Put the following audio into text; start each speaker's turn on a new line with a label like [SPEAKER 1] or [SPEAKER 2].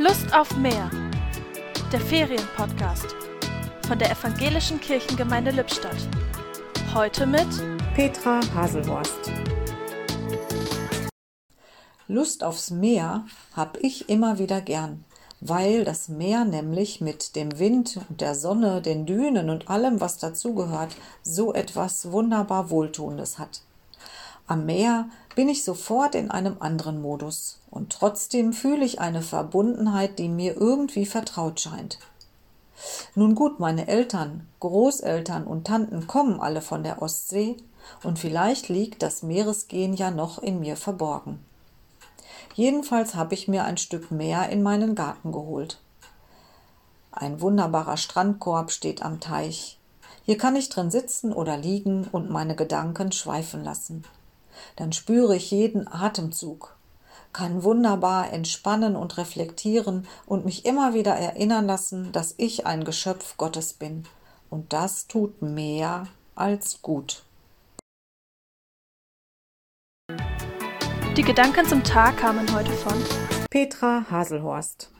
[SPEAKER 1] Lust auf mehr. Der Ferienpodcast von der Evangelischen Kirchengemeinde Lippstadt. Heute mit
[SPEAKER 2] Petra Haselhorst. Lust aufs Meer hab ich immer wieder gern, weil das Meer nämlich mit dem Wind und der Sonne, den Dünen und allem, was dazugehört, so etwas wunderbar Wohltuendes hat. Am Meer bin ich sofort in einem anderen Modus und trotzdem fühle ich eine Verbundenheit, die mir irgendwie vertraut scheint. Nun gut, meine Eltern, Großeltern und Tanten kommen alle von der Ostsee und vielleicht liegt das Meeresgehen ja noch in mir verborgen. Jedenfalls habe ich mir ein Stück Meer in meinen Garten geholt. Ein wunderbarer Strandkorb steht am Teich. Hier kann ich drin sitzen oder liegen und meine Gedanken schweifen lassen dann spüre ich jeden Atemzug, kann wunderbar entspannen und reflektieren und mich immer wieder erinnern lassen, dass ich ein Geschöpf Gottes bin. Und das tut mehr als gut.
[SPEAKER 1] Die Gedanken zum Tag kamen heute von
[SPEAKER 2] Petra Haselhorst.